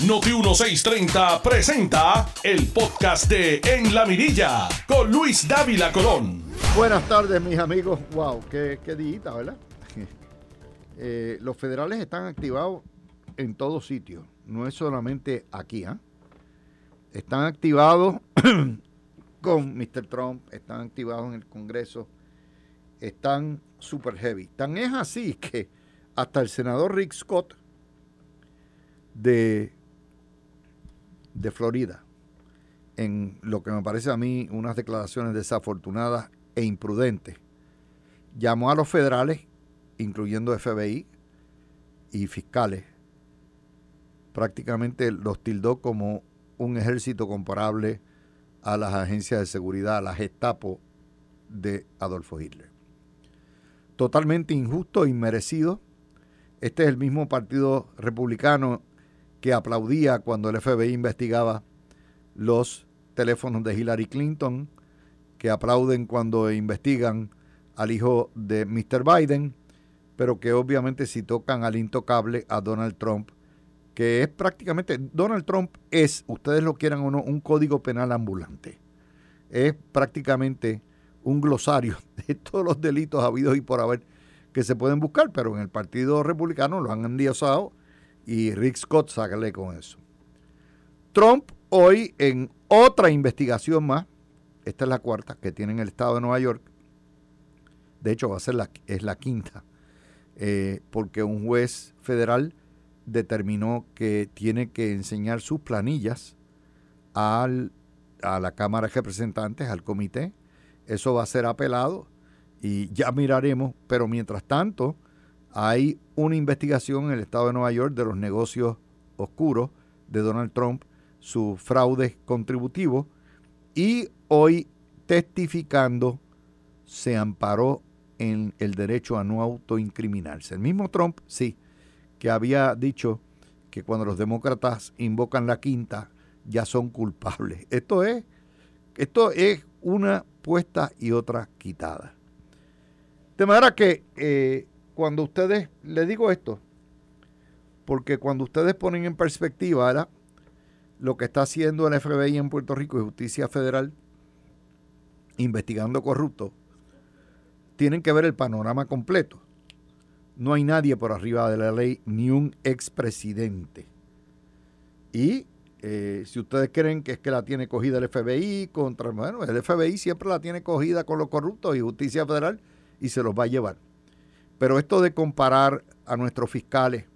Noti 1630 presenta el podcast de En la Mirilla con Luis Dávila Colón. Buenas tardes, mis amigos. Wow, qué, qué ¿verdad? Eh, los federales están activados en todos sitios, no es solamente aquí. ¿ah? Están activados con Mr. Trump, están activados en el Congreso, están super heavy. Tan es así que hasta el senador Rick Scott de, de Florida, en lo que me parece a mí unas declaraciones desafortunadas e imprudentes, llamó a los federales incluyendo FBI y fiscales, prácticamente los tildó como un ejército comparable a las agencias de seguridad, a la Gestapo de Adolfo Hitler. Totalmente injusto e inmerecido. Este es el mismo partido republicano que aplaudía cuando el FBI investigaba los teléfonos de Hillary Clinton, que aplauden cuando investigan al hijo de Mr. Biden, pero que obviamente si tocan al intocable a Donald Trump, que es prácticamente, Donald Trump es, ustedes lo quieran o no, un código penal ambulante. Es prácticamente un glosario de todos los delitos habidos y por haber que se pueden buscar, pero en el Partido Republicano lo han endiosado y Rick Scott sácale con eso. Trump hoy en otra investigación más, esta es la cuarta que tiene en el estado de Nueva York, de hecho va a ser la, es la quinta, eh, porque un juez federal determinó que tiene que enseñar sus planillas al, a la Cámara de Representantes, al comité. Eso va a ser apelado y ya miraremos, pero mientras tanto hay una investigación en el estado de Nueva York de los negocios oscuros de Donald Trump, su fraude contributivo y hoy testificando se amparó en el derecho a no autoincriminarse. El mismo Trump, sí, que había dicho que cuando los demócratas invocan la quinta ya son culpables. Esto es, esto es una puesta y otra quitada. De manera que eh, cuando ustedes, les digo esto, porque cuando ustedes ponen en perspectiva lo que está haciendo el FBI en Puerto Rico y Justicia Federal investigando corruptos, tienen que ver el panorama completo. No hay nadie por arriba de la ley, ni un expresidente. Y eh, si ustedes creen que es que la tiene cogida el FBI contra, bueno, el FBI siempre la tiene cogida con los corruptos y justicia federal y se los va a llevar. Pero esto de comparar a nuestros fiscales,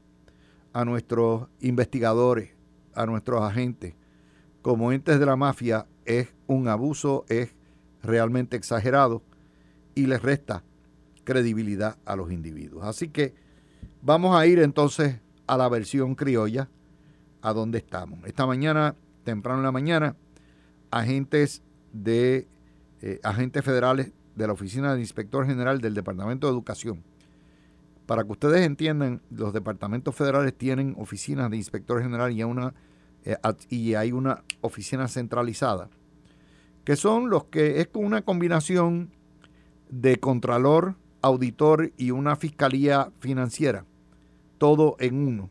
a nuestros investigadores, a nuestros agentes como entes de la mafia es un abuso, es realmente exagerado y les resta credibilidad a los individuos. Así que vamos a ir entonces a la versión criolla, a donde estamos. Esta mañana, temprano en la mañana, agentes de eh, agentes federales de la Oficina del Inspector General del Departamento de Educación. Para que ustedes entiendan, los departamentos federales tienen oficinas de inspector general y, eh, hay una oficina centralizada, que son los que es una combinación de contralor, auditor y una fiscalía financiera, todo en uno,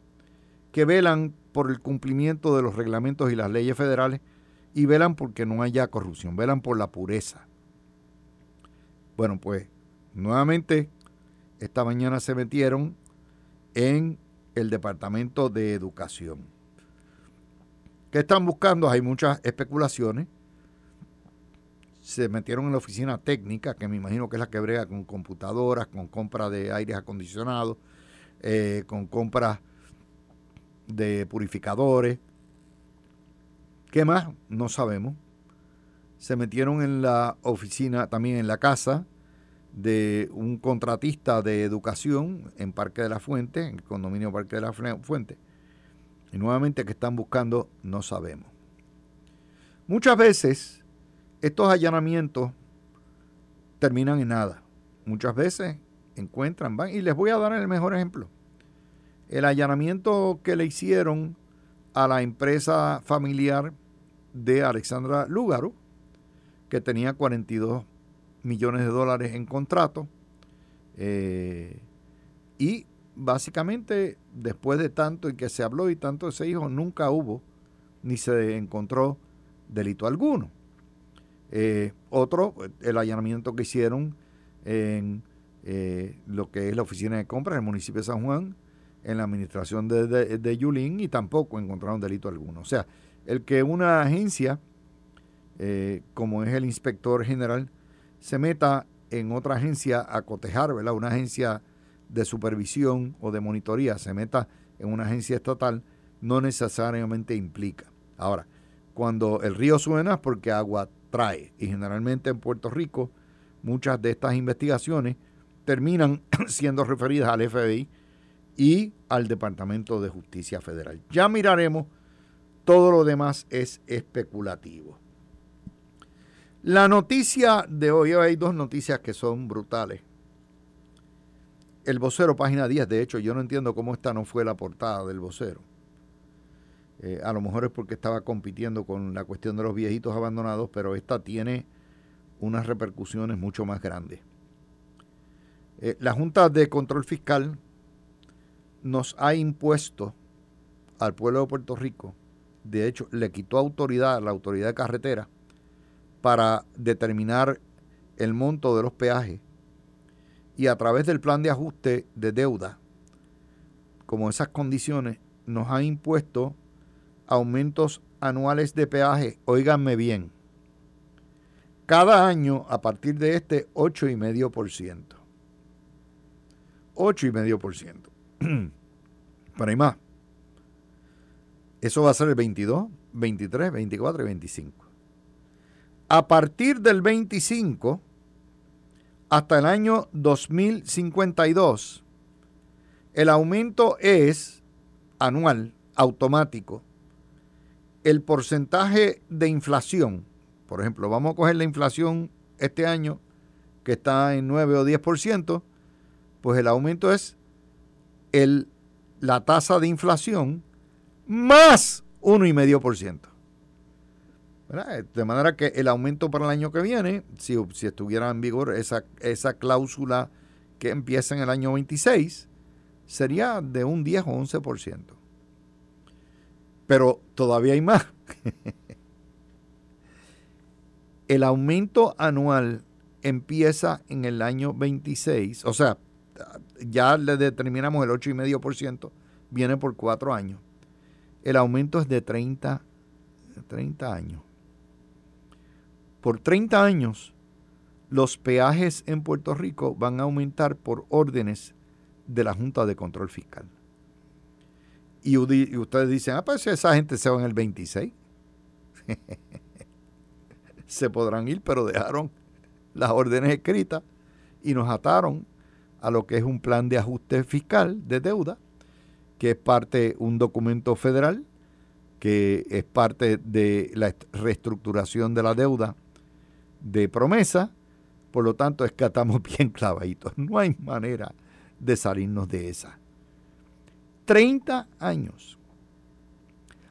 que velan por el cumplimiento de los reglamentos y las leyes federales y velan porque no haya corrupción, velan por la pureza. Bueno, pues nuevamente esta mañana se metieron en el Departamento de Educación. ¿Qué están buscando? Hay muchas especulaciones se metieron en la oficina técnica, que me imagino que es la que brega con computadoras, con compra de aires acondicionados, eh, con compras de purificadores. ¿Qué más? No sabemos. Se metieron en la oficina, también en la casa de un contratista de educación en Parque de la Fuente, en el condominio Parque de la Fuente. Y nuevamente que están buscando, no sabemos. Muchas veces estos allanamientos terminan en nada. Muchas veces encuentran, van, y les voy a dar el mejor ejemplo. El allanamiento que le hicieron a la empresa familiar de Alexandra Lúgaro, que tenía 42 millones de dólares en contrato, eh, y básicamente, después de tanto y que se habló y tanto se dijo, nunca hubo ni se encontró delito alguno. Eh, otro, el allanamiento que hicieron en eh, lo que es la oficina de compras del municipio de San Juan, en la administración de, de, Yulín, y tampoco encontraron delito alguno. O sea, el que una agencia, eh, como es el inspector general, se meta en otra agencia a cotejar, ¿verdad? Una agencia de supervisión o de monitoría se meta en una agencia estatal, no necesariamente implica. Ahora, cuando el río suena es porque agua trae. Y generalmente en Puerto Rico muchas de estas investigaciones terminan siendo referidas al FBI y al Departamento de Justicia Federal. Ya miraremos, todo lo demás es especulativo. La noticia de hoy, hay dos noticias que son brutales. El vocero, página 10, de hecho, yo no entiendo cómo esta no fue la portada del vocero. Eh, a lo mejor es porque estaba compitiendo con la cuestión de los viejitos abandonados, pero esta tiene unas repercusiones mucho más grandes. Eh, la Junta de Control Fiscal nos ha impuesto al pueblo de Puerto Rico, de hecho, le quitó autoridad a la autoridad de carretera para determinar el monto de los peajes y a través del plan de ajuste de deuda, como esas condiciones, nos ha impuesto aumentos anuales de peaje, óiganme bien, cada año a partir de este 8,5%. 8,5%. Pero hay más. Eso va a ser el 22, 23, 24 y 25. A partir del 25 hasta el año 2052, el aumento es anual, automático, el porcentaje de inflación, por ejemplo, vamos a coger la inflación este año que está en 9 o 10%, pues el aumento es el, la tasa de inflación más 1,5%. De manera que el aumento para el año que viene, si, si estuviera en vigor esa, esa cláusula que empieza en el año 26, sería de un 10 o 11%. Pero todavía hay más. el aumento anual empieza en el año 26, o sea, ya le determinamos el 8,5%, viene por cuatro años. El aumento es de 30, 30 años. Por 30 años, los peajes en Puerto Rico van a aumentar por órdenes de la Junta de Control Fiscal. Y, ustedes dicen, ah, pues esa gente se va en el 26. se podrán ir, pero dejaron las órdenes escritas y nos ataron a lo que es un plan de ajuste fiscal de deuda, que es parte, un documento federal, que es parte de la reestructuración de la deuda de promesa, por lo tanto es que estamos bien clavaditos. No hay manera de salirnos de esa. 30 años.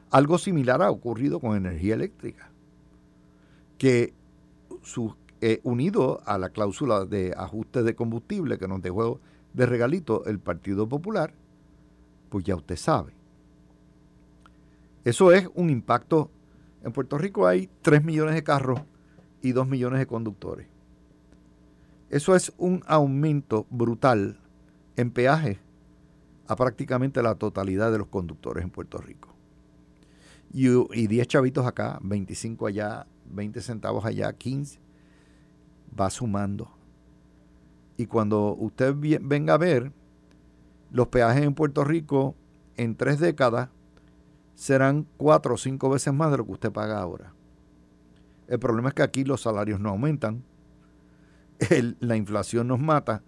Algo similar ha ocurrido con energía eléctrica, que eh, unido a la cláusula de ajuste de combustible que nos dejó de regalito el Partido Popular, pues ya usted sabe. Eso es un impacto. En Puerto Rico hay 3 millones de carros y 2 millones de conductores. Eso es un aumento brutal en peaje a prácticamente la totalidad de los conductores en Puerto Rico. Y, 10 chavitos acá, 25 allá, 20 centavos allá, 15, va sumando. Y cuando usted venga a ver, los peajes en Puerto Rico en tres décadas serán cuatro o cinco veces más de lo que usted paga ahora. El problema es que aquí los salarios no aumentan, la inflación nos mata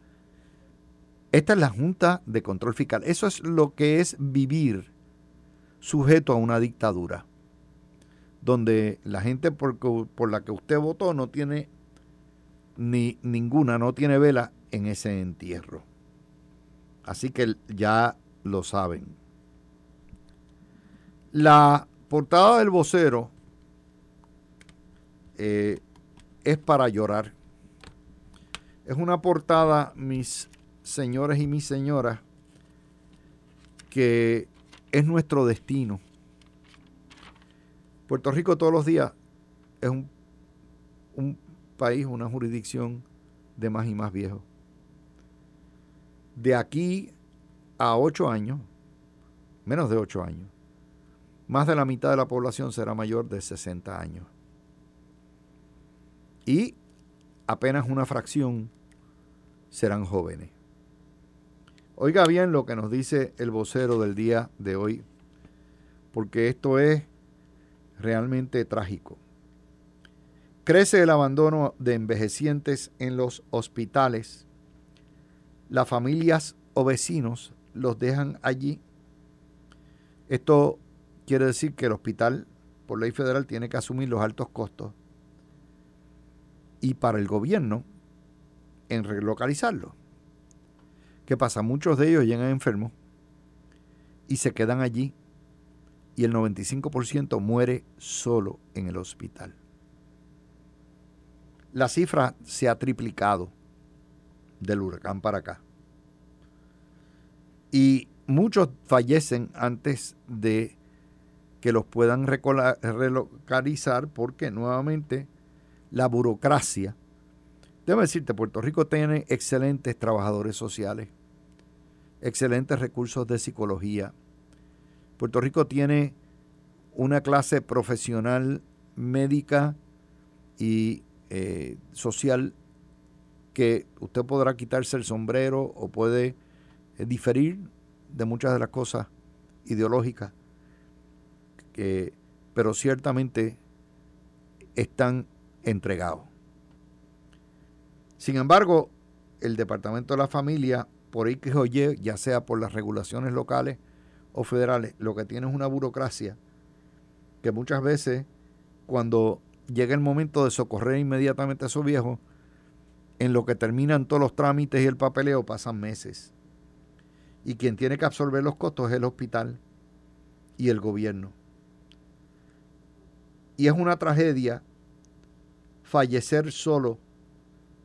esta es la Junta de Control Fiscal. Eso es lo que es vivir sujeto a una dictadura, donde la gente por, por la que usted votó no tiene ni ninguna, no tiene vela en ese entierro. Así que ya lo saben. La portada del vocero eh, es para llorar. Es una portada, mis señores y mis señoras, que es nuestro destino. Puerto Rico todos los días es un, un país, una jurisdicción de más y más viejo. De aquí a ocho años, menos de ocho años, más de la mitad de la población será mayor de 60 años. Y apenas una fracción serán jóvenes. Oiga bien lo que nos dice el vocero del día de hoy, porque esto es realmente trágico. Crece el abandono de envejecientes en los hospitales. Las familias o vecinos los dejan allí. Esto quiere decir que el hospital, por ley federal, tiene que asumir los altos costos. Y para el gobierno, en relocalizarlo. ¿Qué pasa? Muchos de ellos llegan enfermos y se quedan allí y el 95% muere solo en el hospital. La cifra se ha triplicado del huracán para acá. Y muchos fallecen antes de que los puedan relocalizar porque nuevamente la burocracia. Debo decirte, Puerto Rico tiene excelentes trabajadores sociales excelentes recursos de psicología. Puerto Rico tiene una clase profesional médica y eh, social que usted podrá quitarse el sombrero o puede eh, diferir de muchas de las cosas ideológicas, que, pero ciertamente están entregados. Sin embargo, el Departamento de la Familia por X o Y, ya sea por las regulaciones locales o federales, lo que tiene es una burocracia que muchas veces cuando llega el momento de socorrer inmediatamente a esos viejos, en lo que terminan todos los trámites y el papeleo pasan meses. Y quien tiene que absorber los costos es el hospital y el gobierno. Y es una tragedia fallecer solo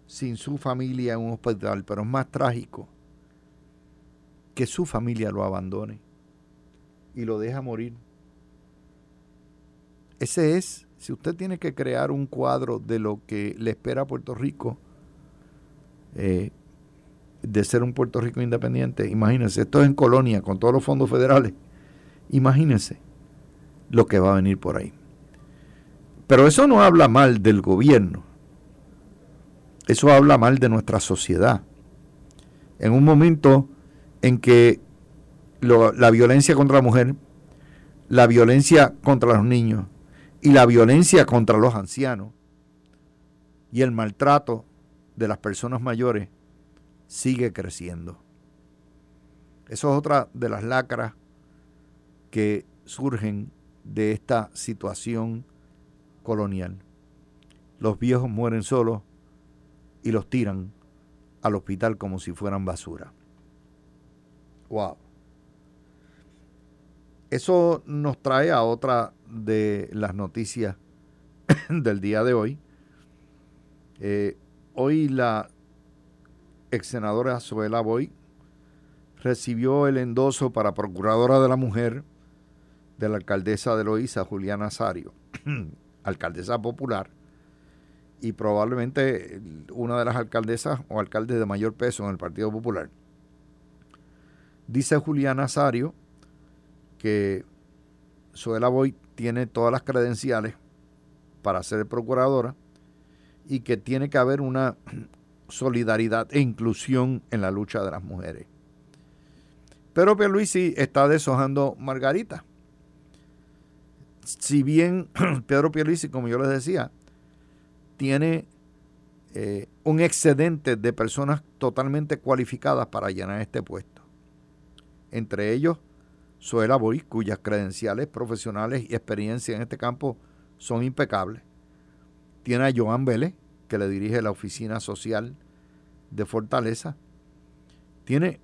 sin su familia en un hospital, pero es más trágico que su familia lo abandone y lo deja morir. Ese es, si usted tiene que crear un cuadro de lo que le espera a Puerto Rico, eh, de ser un Puerto Rico independiente, imagínense, esto es en colonia con todos los fondos federales, imagínense lo que va a venir por ahí. Pero eso no habla mal del gobierno, eso habla mal de nuestra sociedad. En un momento en que la violencia contra la mujer, la violencia contra los niños y la violencia contra los ancianos y el maltrato de las personas mayores sigue creciendo. Eso es otra de las lacras que surgen de esta situación colonial. Los viejos mueren solos y los tiran al hospital como si fueran basura. Wow. Eso nos trae a otra de las noticias del día de hoy. Eh, hoy la ex senadora Zoela Boy recibió el endoso para procuradora de la mujer de la alcaldesa de Loíza, Juliana Sario, alcaldesa popular, y probablemente una de las alcaldesas o alcaldes de mayor peso en el Partido Popular. Dice Julián Azario que Suela Boy tiene todas las credenciales para ser procuradora y que tiene que haber una solidaridad e inclusión en la lucha de las mujeres. Pero Pierluisi está deshojando Margarita. Si bien Pedro Pierluisi, como yo les decía, tiene eh, un excedente de personas totalmente cualificadas para llenar este puesto entre ellos Suela Boy, cuyas credenciales profesionales y experiencia en este campo son impecables. Tiene a Joan Vélez, que le dirige la Oficina Social de Fortaleza. Tiene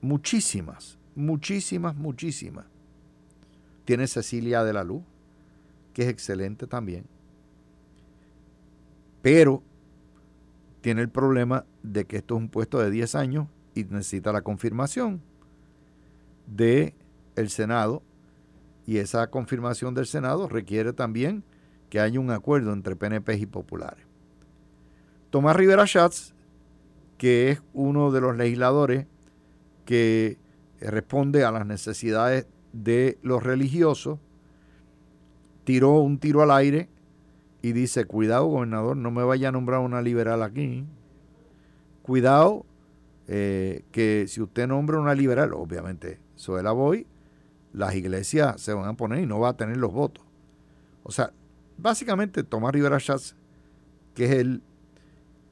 muchísimas, muchísimas, muchísimas. Tiene Cecilia de la Luz, que es excelente también. Pero tiene el problema de que esto es un puesto de 10 años y necesita la confirmación de el Senado y esa confirmación del Senado requiere también que haya un acuerdo entre PNP y populares. Tomás Rivera Schatz, que es uno de los legisladores que responde a las necesidades de los religiosos, tiró un tiro al aire y dice, cuidado gobernador, no me vaya a nombrar una liberal aquí. Cuidado eh, que si usted nombra una liberal, obviamente, la voy, las iglesias se van a poner y no va a tener los votos. O sea, básicamente Tomás Rivera Schatz, que es el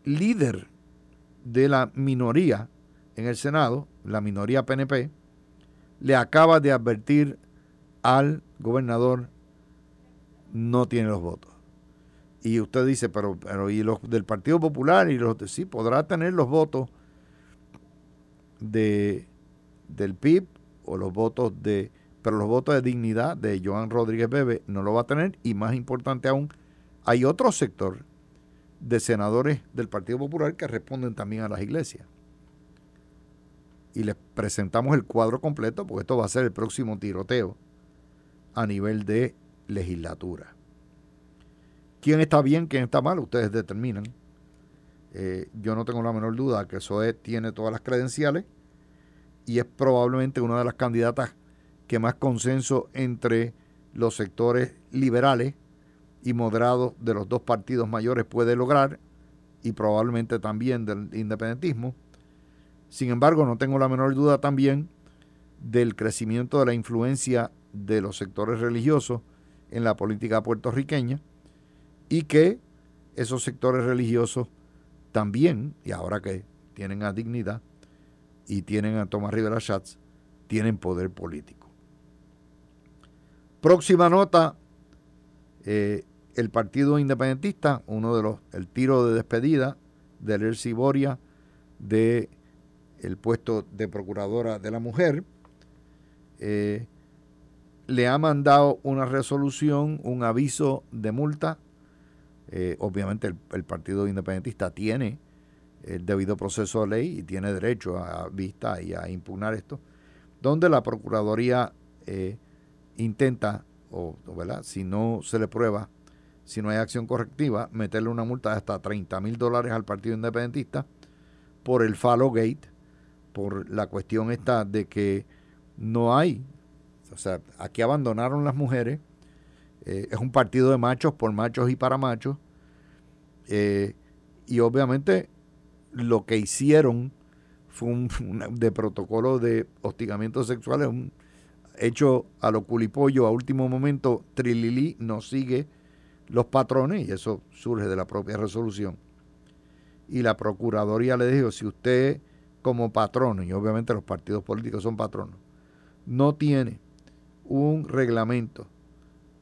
líder de la minoría en el Senado, la minoría PNP, le acaba de advertir al gobernador no tiene los votos. Y usted dice, pero, pero y los del Partido Popular y los sí, podrá tener los votos de, del PIB o los votos de, pero los votos de dignidad de Joan Rodríguez Bebe no lo va a tener y más importante aún, hay otro sector de senadores del Partido Popular que responden también a las iglesias. Y les presentamos el cuadro completo porque esto va a ser el próximo tiroteo a nivel de legislatura. ¿Quién está bien, quién está mal? Ustedes determinan. Eh, yo no tengo la menor duda que SOE tiene todas las credenciales y es probablemente una de las candidatas que más consenso entre los sectores liberales y moderados de los dos partidos mayores puede lograr y probablemente también del independentismo. Sin embargo, no tengo la menor duda también del crecimiento de la influencia de los sectores religiosos en la política puertorriqueña y que esos sectores religiosos también, y ahora que tienen a dignidad y tienen a Tomás Rivera Schatz, tienen poder político. Próxima nota, eh, el Partido Independentista, uno de los, el tiro de despedida de Elsie Boria de el puesto de Procuradora de la Mujer, eh, le ha mandado una resolución, un aviso de multa. Eh, obviamente el, Partido Independentista tiene el debido proceso de ley y tiene derecho a vista y a impugnar esto, donde la Procuraduría eh, intenta, o si no se le prueba, si no hay acción correctiva, meterle una multa de hasta 30 mil dólares al Partido Independentista por el Fallow Gate, por la cuestión esta de que no hay, o sea, aquí abandonaron las mujeres, eh, es un partido de machos por machos y para machos. Eh, y obviamente lo que hicieron fue un, de protocolo de hostigamiento sexual, un hecho a lo culipollo a último momento. Trilili no sigue los patrones y eso surge de la propia resolución. Y la Procuraduría le dijo, si usted como patrono, y obviamente los partidos políticos son patronos, no tiene un reglamento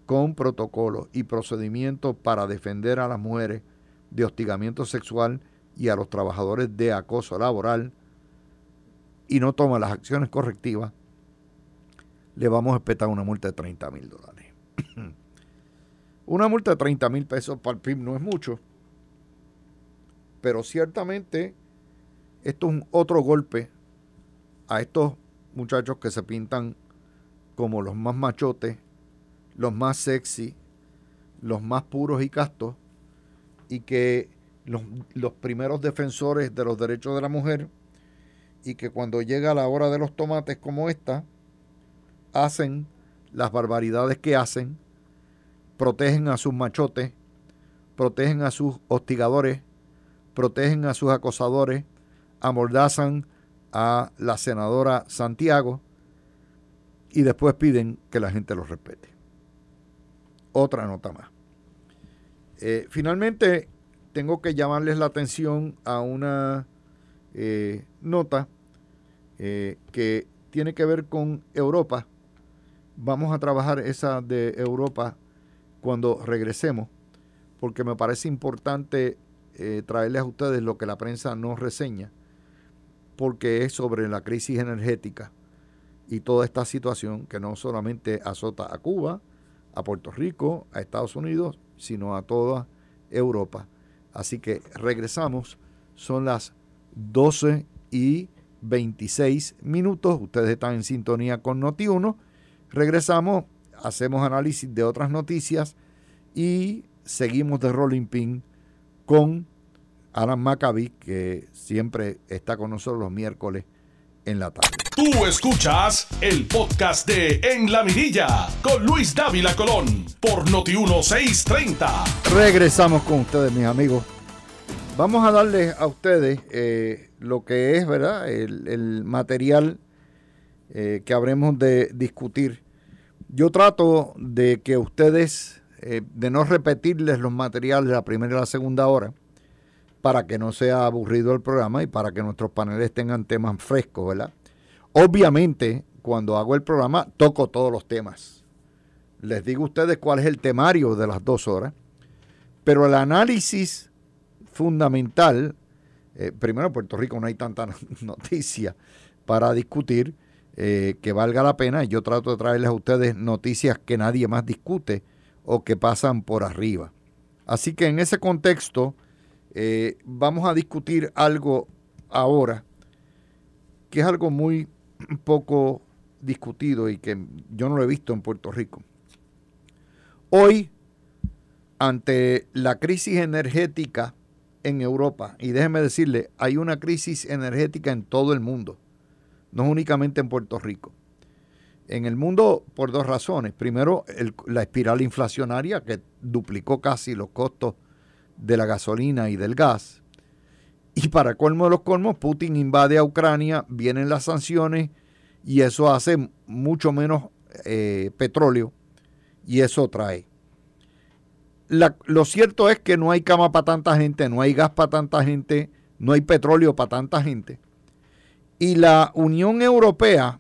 con protocolos y procedimientos para defender a las mujeres de hostigamiento sexual y a los trabajadores de acoso laboral y no toma las acciones correctivas, le vamos a espetar una multa de 30 mil dólares. una multa de 30 mil pesos para el PIB no es mucho, pero ciertamente esto es un otro golpe a estos muchachos que se pintan como los más machotes los más sexy, los más puros y castos, y que los, los, primeros defensores de los derechos de la mujer, y que cuando llega la hora de los tomates como esta, hacen las barbaridades que hacen, protegen a sus machotes, protegen a sus hostigadores, protegen a sus acosadores, amordazan a la senadora Santiago y después piden que la gente los respete otra nota más. Eh, finalmente, tengo que llamarles la atención a una eh, nota eh, que tiene que ver con Europa. Vamos a trabajar esa de Europa cuando regresemos, porque me parece importante traerles a ustedes lo que la prensa no reseña, porque es sobre la crisis energética y toda esta situación que no solamente azota a Cuba, a Puerto Rico, a Estados Unidos, sino a toda Europa. Así que regresamos, son las 12 y 26 minutos. Ustedes están en sintonía con Noti1. Regresamos, hacemos análisis de otras noticias y seguimos de Rolling Pin con Alan Maccabi, que siempre está con nosotros los miércoles en la tarde. Tú escuchas el podcast de En la Mirilla con Luis Dávila Colón por Noti 1630. Regresamos con ustedes, mis amigos. Vamos a darles a ustedes eh, lo que es, ¿verdad? El, material eh, que habremos de discutir. Yo trato de que ustedes, eh, de no repetirles los materiales de la primera y la segunda hora, para que no sea aburrido el programa y para que nuestros paneles tengan temas frescos, ¿verdad? Obviamente, cuando hago el programa, toco todos los temas. Les digo a ustedes cuál es el temario de las dos horas, pero el análisis fundamental, eh, primero en Puerto Rico no hay tanta noticia para discutir eh, que valga la pena. Yo trato de traerles a ustedes noticias que nadie más discute o que pasan por arriba. Así que en ese contexto, eh, vamos a discutir algo ahora que es algo muy poco discutido y que yo no lo he visto en Puerto Rico. Hoy, ante la crisis energética en Europa, y déjeme decirle, hay una crisis energética en todo el mundo, no únicamente en Puerto Rico. En el mundo por dos razones. Primero, la espiral inflacionaria que duplicó casi los costos de la gasolina y del gas. Y para colmo de los colmos, Putin invade a Ucrania, vienen las sanciones y eso hace mucho menos eh, petróleo y eso trae. lo cierto es que no hay cama para tanta gente, no hay gas para tanta gente, no hay petróleo para tanta gente. Y la Unión Europea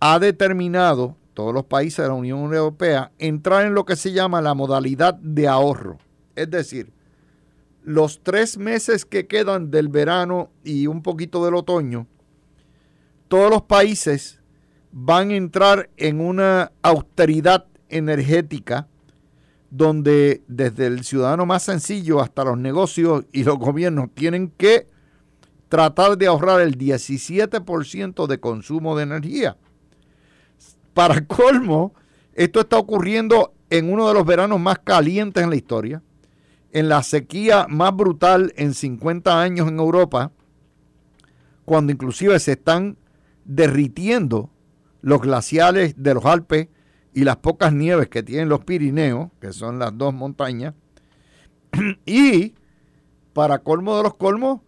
ha determinado, todos los países de la Unión Europea, entrar en lo que se llama la modalidad de ahorro. Es decir, los tres meses que quedan del verano y un poquito del otoño, todos los países van a entrar en una austeridad energética donde desde el ciudadano más sencillo hasta los negocios y los gobiernos tienen que tratar de ahorrar el 17% de consumo de energía. Para colmo, esto está ocurriendo en uno de los veranos más calientes en la historia en la sequía más brutal en 50 años en Europa, cuando inclusive se están derritiendo los glaciales de los Alpes y las pocas nieves que tienen los Pirineos, que son las dos montañas, y para colmo de los colmos,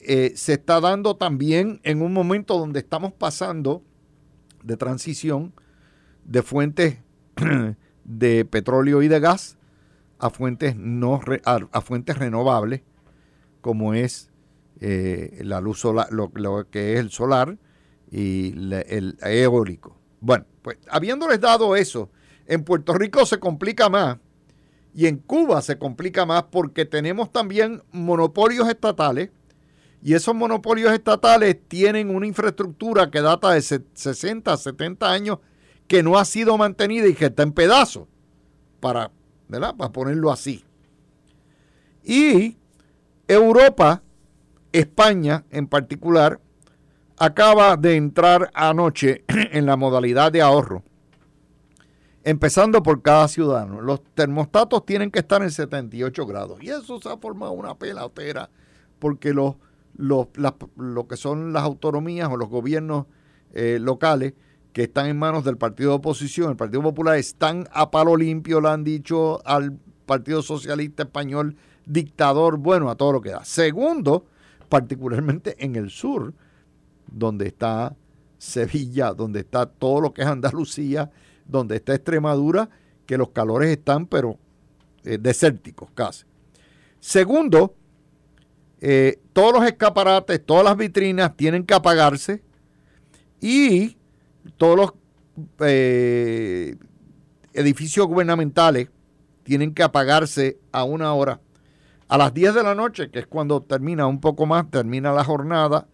eh, se está dando también en un momento donde estamos pasando de transición de fuentes de petróleo y de gas a fuentes, no, a, fuentes renovables, como es eh, la luz solar, lo, que es el solar y el eólico. Bueno, pues habiéndoles dado eso, en Puerto Rico se complica más y en Cuba se complica más porque tenemos también monopolios estatales y esos monopolios estatales tienen una infraestructura que data de 60, 70 años que no ha sido mantenida y que está en pedazos para Para ponerlo así. Y Europa, España en particular, acaba de entrar anoche en la modalidad de ahorro. Empezando por cada ciudadano. Los termostatos tienen que estar en 78 grados. Y eso se ha formado una pelotera porque los, lo que son las autonomías o los gobiernos eh, locales que están en manos del partido de oposición, el Partido Popular, están a palo limpio, le han dicho al Partido Socialista Español dictador, bueno, a todo lo que da. Segundo, particularmente en el sur, donde está Sevilla, donde está todo lo que es Andalucía, donde está Extremadura, que los calores están, pero eh, desérticos casi. Segundo, eh, todos los escaparates, todas las vitrinas tienen que apagarse y todos los eh, edificios gubernamentales tienen que apagarse a una hora. A las 10 de la noche, que es cuando termina un poco más, termina la jornada,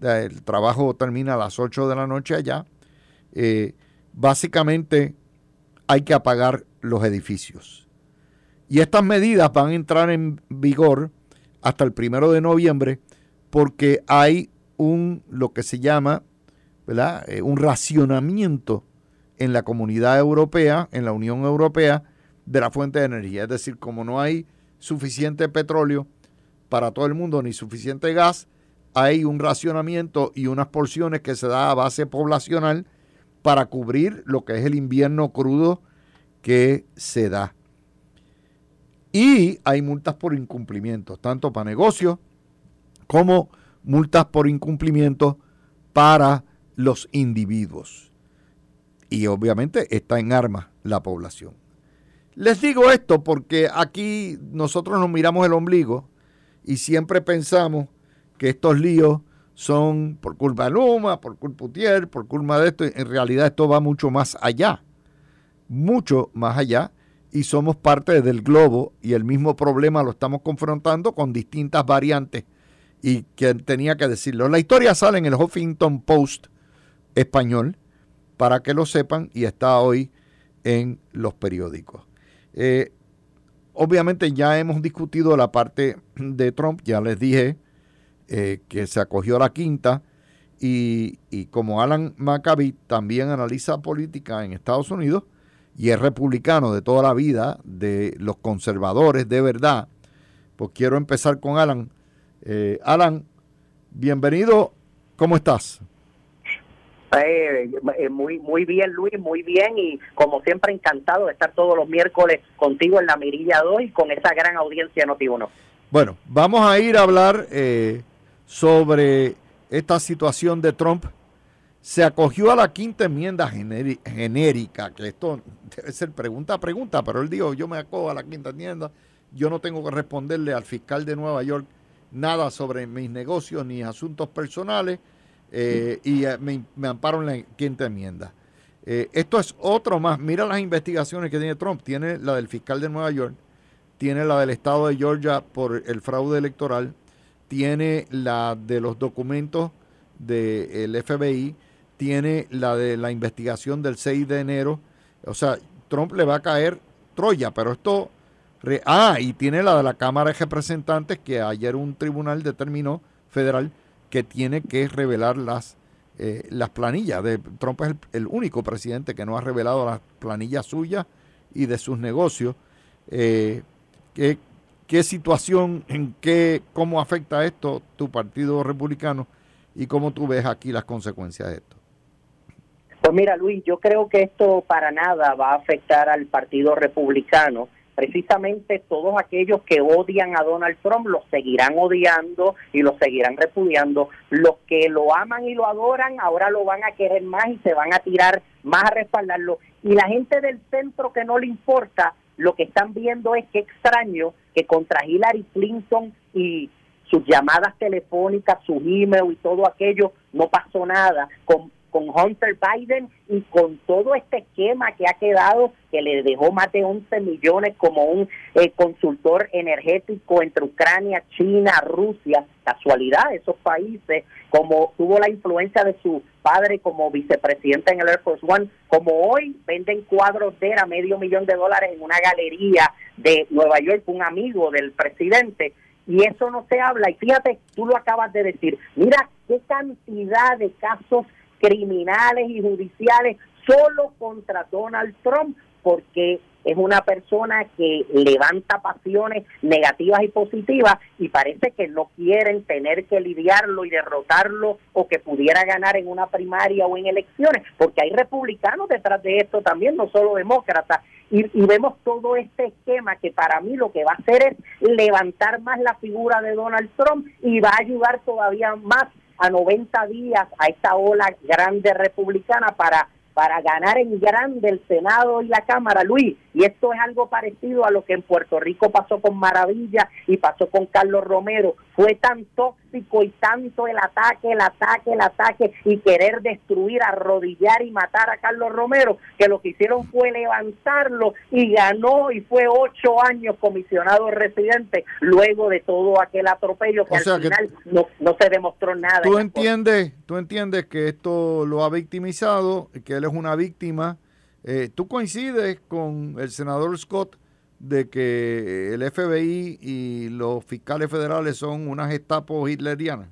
el trabajo termina a las 8 de la noche allá, eh, básicamente hay que apagar los edificios. Y estas medidas van a entrar en vigor hasta el primero de noviembre porque hay un, lo que se llama ¿verdad? Eh, un racionamiento en la comunidad europea, en la Unión Europea, de la fuente de energía. Es decir, como no hay suficiente petróleo para todo el mundo ni suficiente gas, hay un racionamiento y unas porciones que se da a base poblacional para cubrir lo que es el invierno crudo que se da. Y hay multas por incumplimiento, tanto para negocios como multas por incumplimiento para los individuos. Y obviamente está en armas la población. Les digo esto porque aquí nosotros nos miramos el ombligo y siempre pensamos que estos líos son por culpa de Luma, por culpa de Utier, por culpa de esto. En realidad esto va mucho más allá, mucho más allá y somos parte del globo y el mismo problema lo estamos confrontando con distintas variantes y que tenía que decirlo. La historia sale en el Huffington Post español para que lo sepan y está hoy en los periódicos. Eh, obviamente ya hemos discutido la parte de Trump, ya les dije eh, que se acogió a la quinta y, y, como Alan Maccabi también analiza política en Estados Unidos y es republicano de toda la vida, de los conservadores de verdad, pues quiero empezar con Alan. Eh, Alan, bienvenido, ¿cómo estás? Eh, eh, muy, muy bien, Luis, muy bien. Y como siempre, encantado de estar todos los miércoles contigo en la Mirilla 2 y con esa gran audiencia Noti1. Bueno, vamos a ir a hablar eh, sobre esta situación de Trump. Se acogió a la quinta enmienda genérica, que esto debe ser pregunta a pregunta, pero él dijo, yo me acojo a la quinta enmienda, yo no tengo que responderle al fiscal de Nueva York nada sobre mis negocios ni asuntos personales eh, y eh, me, amparo en la quinta enmienda. Eh, esto es otro más. Mira las investigaciones que tiene Trump. Tiene la del fiscal de Nueva York, tiene la del estado de Georgia por el fraude electoral, tiene la de los documentos del FBI, tiene la de la investigación del 6 de enero. O sea, Trump le va a caer Troya, pero esto... ah, y tiene la de la Cámara de Representantes que ayer un tribunal determinó federal que tiene que revelar las, eh, las planillas. De, Trump es el, único presidente que no ha revelado las planillas suyas y de sus negocios. Eh, ¿qué, ¿Qué situación, en qué, cómo afecta esto tu partido republicano y cómo tú ves aquí las consecuencias de esto? Pues mira, Luis, yo creo que esto para nada va a afectar al Partido Republicano precisamente todos aquellos que odian a Donald Trump los seguirán odiando y los seguirán repudiando. Los que lo aman y lo adoran ahora lo van a querer más y se van a tirar más a respaldarlo. Y la gente del centro que no le importa, lo que están viendo es que extraño que contra Hillary Clinton y sus llamadas telefónicas, sus emails y todo aquello, no pasó nada. Con con Hunter Biden y con todo este esquema que ha quedado, que le dejó más de 11 millones como un eh, consultor energético entre Ucrania, China, Rusia, casualidad, esos países, como tuvo la influencia de su padre como vicepresidente en el Air Force One, como hoy venden cuadros de a medio millón de dólares en una galería de Nueva York, un amigo del presidente, y eso no se habla. Y fíjate, tú lo acabas de decir, mira qué cantidad de casos criminales y judiciales solo contra Donald Trump porque es una persona que levanta pasiones negativas y positivas y parece que no quieren tener que lidiarlo y derrotarlo o que pudiera ganar en una primaria o en elecciones, porque hay republicanos detrás de esto también, no solo demócratas. Y, vemos todo este esquema que para mí lo que va a hacer es levantar más la figura de Donald Trump y va a ayudar todavía más a 90 días a esta ola grande republicana para para ganar en grande el Senado y la Cámara, Luis. Y esto es algo parecido a lo que en Puerto Rico pasó con Maravilla y pasó con Carlos Romero. Fue tan y tanto el ataque, el ataque, el ataque y querer destruir, arrodillar y matar a Carlos Romero, que lo que hicieron fue levantarlo y ganó y fue ocho años comisionado residente luego de todo aquel atropello que al final no, no, se demostró nada. ¿Tú entiendes, tú entiendes que esto lo ha victimizado, que él es una víctima? Eh, ¿Tú coincides con el senador Scott de que el FBI y los fiscales federales son unas estapos hitlerianas?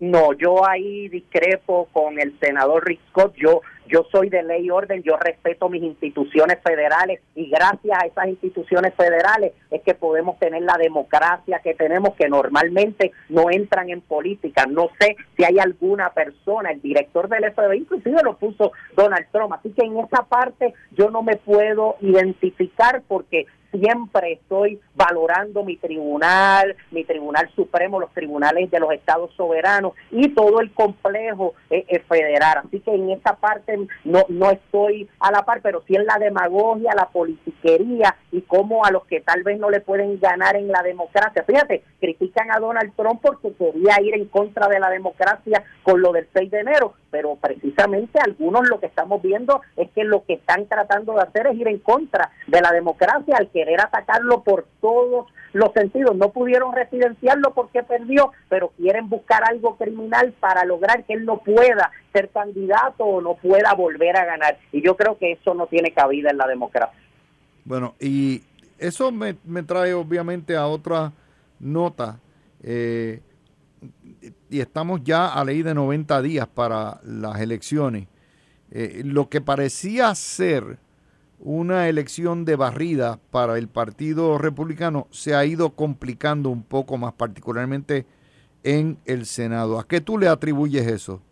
No, yo ahí discrepo con el senador Rick Scott. Yo, yo soy de ley y orden, yo respeto mis instituciones federales y gracias a esas instituciones federales es que podemos tener la democracia que tenemos, que normalmente no entran en política. No sé si hay alguna persona, el director del FBI, inclusive lo puso Donald Trump. Así que en esa parte yo no me puedo identificar porque siempre estoy valorando mi tribunal, mi tribunal supremo, los tribunales de los estados soberanos y todo el complejo eh, eh, federal. Así que en esa parte no, no estoy a la par, pero sí en la demagogia, la politiquería y cómo a los que tal vez no le pueden ganar en la democracia. Fíjate, critican a Donald Trump porque quería ir en contra de la democracia con lo del 6 de enero, pero precisamente algunos lo que estamos viendo es que lo que están tratando de hacer es ir en contra de la democracia al querer atacarlo por todos los sentidos. No pudieron residenciarlo porque perdió, pero quieren buscar algo criminal para lograr que él no pueda ser candidato o no pueda volver a ganar. Y yo creo que eso no tiene cabida en la democracia. Bueno, y eso me, trae obviamente a otra nota. Eh, y estamos ya a ley de 90 días para las elecciones. Eh, lo que parecía ser una elección de barrida para el Partido Republicano se ha ido complicando un poco más, particularmente en el Senado. ¿A qué tú le atribuyes eso?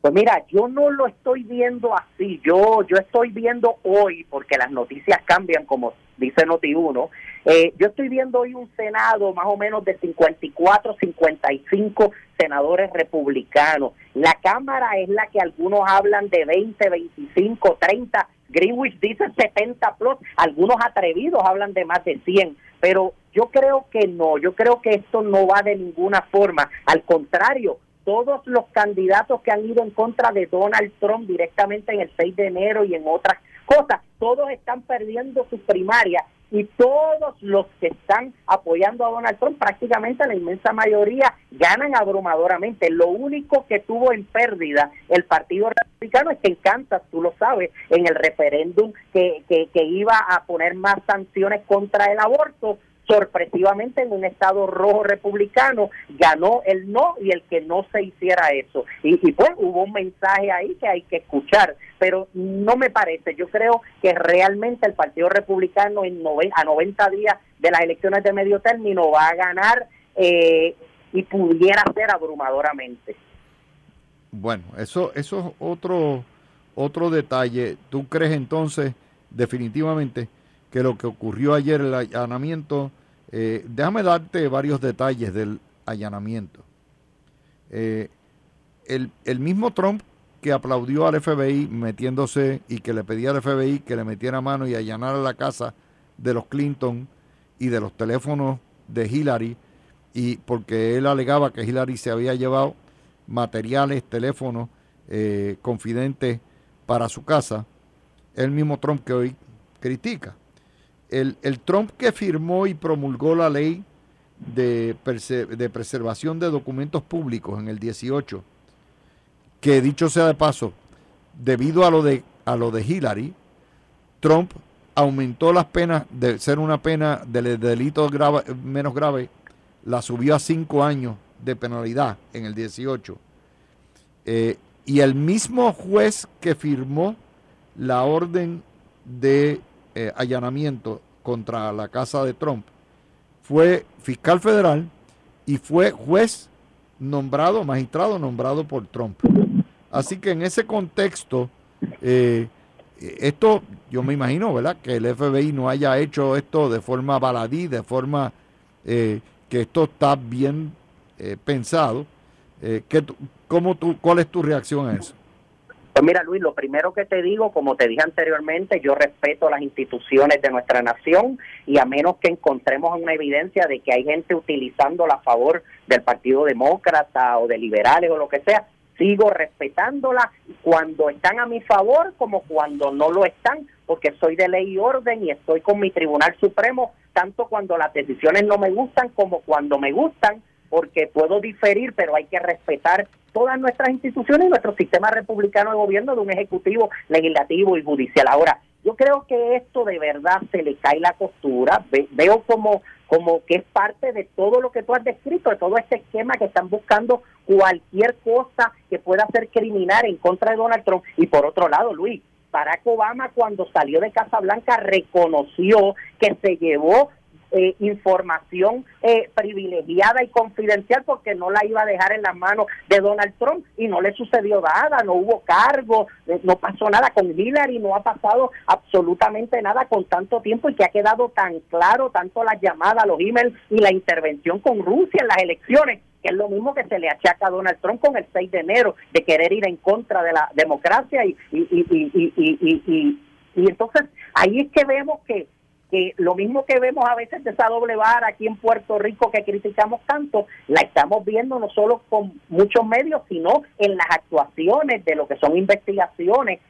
Pues mira, yo no lo estoy viendo así. Yo yo estoy viendo hoy, porque las noticias cambian, como dice Noti1, eh, yo estoy viendo hoy un Senado más o menos de 54, 55 senadores republicanos. La Cámara es la que algunos hablan de 20, 25, 30 Greenwich dice 70 plus, algunos atrevidos hablan de más de 100, pero yo creo que no, yo creo que esto no va de ninguna forma, al contrario, todos los candidatos que han ido en contra de Donald Trump directamente en el 6 de enero y en otras cosas, todos están perdiendo su primaria y todos los que están apoyando a Donald Trump, prácticamente la inmensa mayoría, ganan abrumadoramente. Lo único que tuvo en pérdida el Partido Republicano es que en Kansas, tú lo sabes, en el referéndum que, que, que iba a poner más sanciones contra el aborto, sorpresivamente en un estado rojo republicano ganó el no y el que no se hiciera eso. Y, pues hubo un mensaje ahí que hay que escuchar, pero no me parece. Yo creo que realmente el Partido Republicano en a 90 días de las elecciones de medio término va a ganar eh, y pudiera ser abrumadoramente. Bueno, eso, eso es otro, otro detalle. ¿Tú crees entonces definitivamente que lo que ocurrió ayer, el allanamiento, eh, déjame darte varios detalles del allanamiento. Eh, el, el, mismo Trump que aplaudió al FBI metiéndose y que le pedía al FBI que le metiera mano y allanara la casa de los Clinton y de los teléfonos de Hillary, y porque él alegaba que Hillary se había llevado materiales, teléfonos eh, confidentes para su casa, el mismo Trump que hoy critica el, Trump que firmó y promulgó la ley de, de, preservación de documentos públicos en el 18, que dicho sea de paso, debido a lo de, a lo de Hillary, Trump aumentó las penas de ser una pena de delito menos grave, la subió a cinco años de penalidad en el 18. Eh, y el mismo juez que firmó la orden de eh, allanamiento contra la casa de Trump fue fiscal federal y fue juez nombrado, magistrado nombrado por Trump. Así que en ese contexto, eh, esto yo me imagino, ¿verdad? Que el FBI no haya hecho esto de forma baladí, de forma eh, que esto está bien pensado. que, ¿cómo tú, ¿Cuál es tu reacción a eso? Pues mira, Luis, lo primero que te digo, como te dije anteriormente, yo respeto las instituciones de nuestra nación y a menos que encontremos una evidencia de que hay gente utilizándola a favor del Partido Demócrata o de liberales o lo que sea, sigo respetándola cuando están a mi favor como cuando no lo están, porque soy de ley y orden y estoy con mi Tribunal Supremo, tanto cuando las decisiones no me gustan como cuando me gustan, porque puedo diferir, pero hay que respetar todas nuestras instituciones y nuestro sistema republicano de gobierno de un ejecutivo, legislativo y judicial. Ahora, yo creo que esto de verdad se le cae la costura. veo como, como que es parte de todo lo que tú has descrito, de todo este esquema que están buscando cualquier cosa que pueda ser criminal en contra de Donald Trump. Y por otro lado, Luis, Barack Obama cuando salió de Casa Blanca reconoció que se llevó eh, información eh, privilegiada y confidencial porque no la iba a dejar en las manos de Donald Trump y no le sucedió nada, no hubo cargo, eh, no pasó nada con Hillary, no ha pasado absolutamente nada con tanto tiempo y que ha quedado tan claro tanto las llamadas, los emails y la intervención con Rusia en las elecciones que es lo mismo que se le achaca a Donald Trump con el 6 de enero, de querer ir en contra de la democracia y, y, y, y, y entonces ahí es que vemos que que lo mismo que vemos a veces de esa doble vara aquí en Puerto Rico que criticamos tanto, la estamos viendo no solo con muchos medios, sino en las actuaciones de lo que son investigaciones.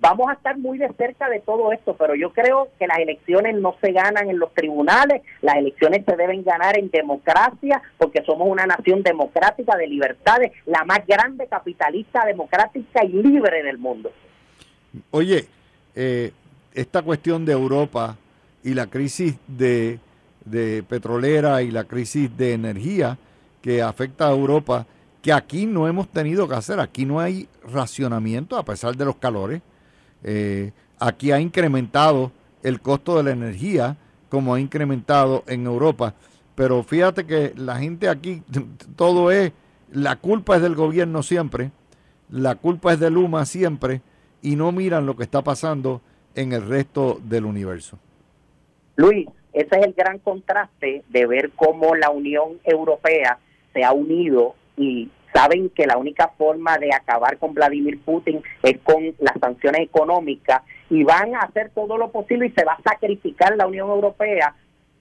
Vamos a estar muy de cerca de todo esto, pero yo creo que las elecciones no se ganan en los tribunales, las elecciones se deben ganar en democracia, porque somos una nación democrática de libertades, la más grande capitalista, democrática y libre del mundo. Oye, eh, esta cuestión de Europa, y la crisis de, petrolera y la crisis de energía que afecta a Europa, que aquí no hemos tenido que hacer. Aquí no hay racionamiento a pesar de los calores. Eh, aquí ha incrementado el costo de la energía como ha incrementado en Europa. Pero fíjate que la gente aquí, todo es, la culpa es del gobierno siempre, la culpa es de Luma siempre, y no miran lo que está pasando en el resto del universo. Luis, ese es el gran contraste de ver cómo la Unión Europea se ha unido y saben que la única forma de acabar con Vladimir Putin es con las sanciones económicas y van a hacer todo lo posible y se va a sacrificar la Unión Europea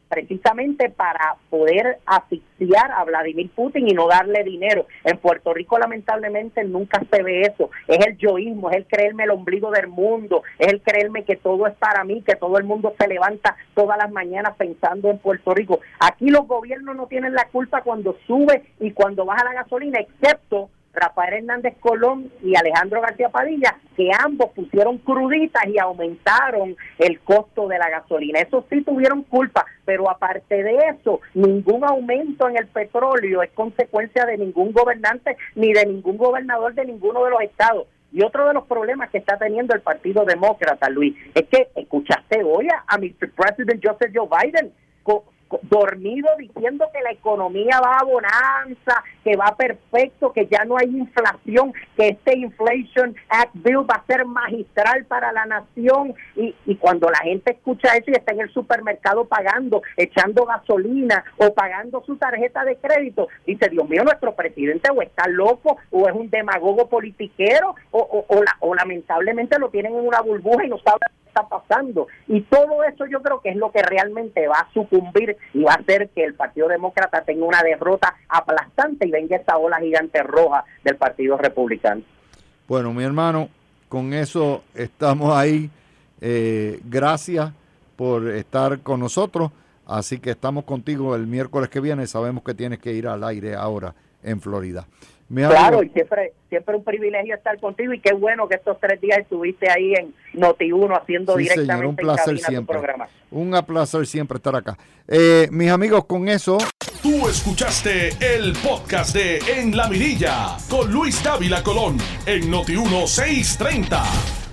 precisamente para poder asfixiar a Vladimir Putin y no darle dinero. En Puerto Rico lamentablemente nunca se ve eso. Es el yoísmo, es el creerme el ombligo del mundo, es el creerme que todo es para mí, que todo el mundo se levanta todas las mañanas pensando en Puerto Rico. Aquí los gobiernos no tienen la culpa cuando sube y cuando baja la gasolina, excepto Rafael Hernández Colón y Alejandro García Padilla, que ambos pusieron cruditas y aumentaron el costo de la gasolina. Eso sí tuvieron culpa, pero aparte de eso, ningún aumento en el petróleo es consecuencia de ningún gobernante ni de ningún gobernador de ninguno de los estados. Y otro de los problemas que está teniendo el Partido Demócrata, Luis, es que escuchaste hoy a, mi Mr. President Joseph Joe Biden dormido diciendo que la economía va a bonanza, que va perfecto, que ya no hay inflación, que este Inflation Act Bill va a ser magistral para la nación. Y, y cuando la gente escucha eso y está en el supermercado pagando, echando gasolina o pagando su tarjeta de crédito, dice, Dios mío, nuestro presidente o está loco o es un demagogo politiquero o, o, o, o lamentablemente lo tienen en una burbuja y no saben está pasando. Y todo eso yo creo que es lo que realmente va a sucumbir y va a hacer que el Partido Demócrata tenga una derrota aplastante y venga esa ola gigante roja del Partido Republicano. Bueno, mi hermano, con eso estamos ahí. Eh, gracias por estar con nosotros. Así que estamos contigo el miércoles que viene. Sabemos que tienes que ir al aire ahora en Florida claro, y siempre, siempre un privilegio estar contigo y qué bueno que estos tres días estuviste ahí en Noti1 haciendo directamente un placer siempre. programa. Un placer siempre estar acá. Eh, mis amigos, con eso... Tú escuchaste el podcast de En la Mirilla con Luis Dávila Colón en Noti1 630.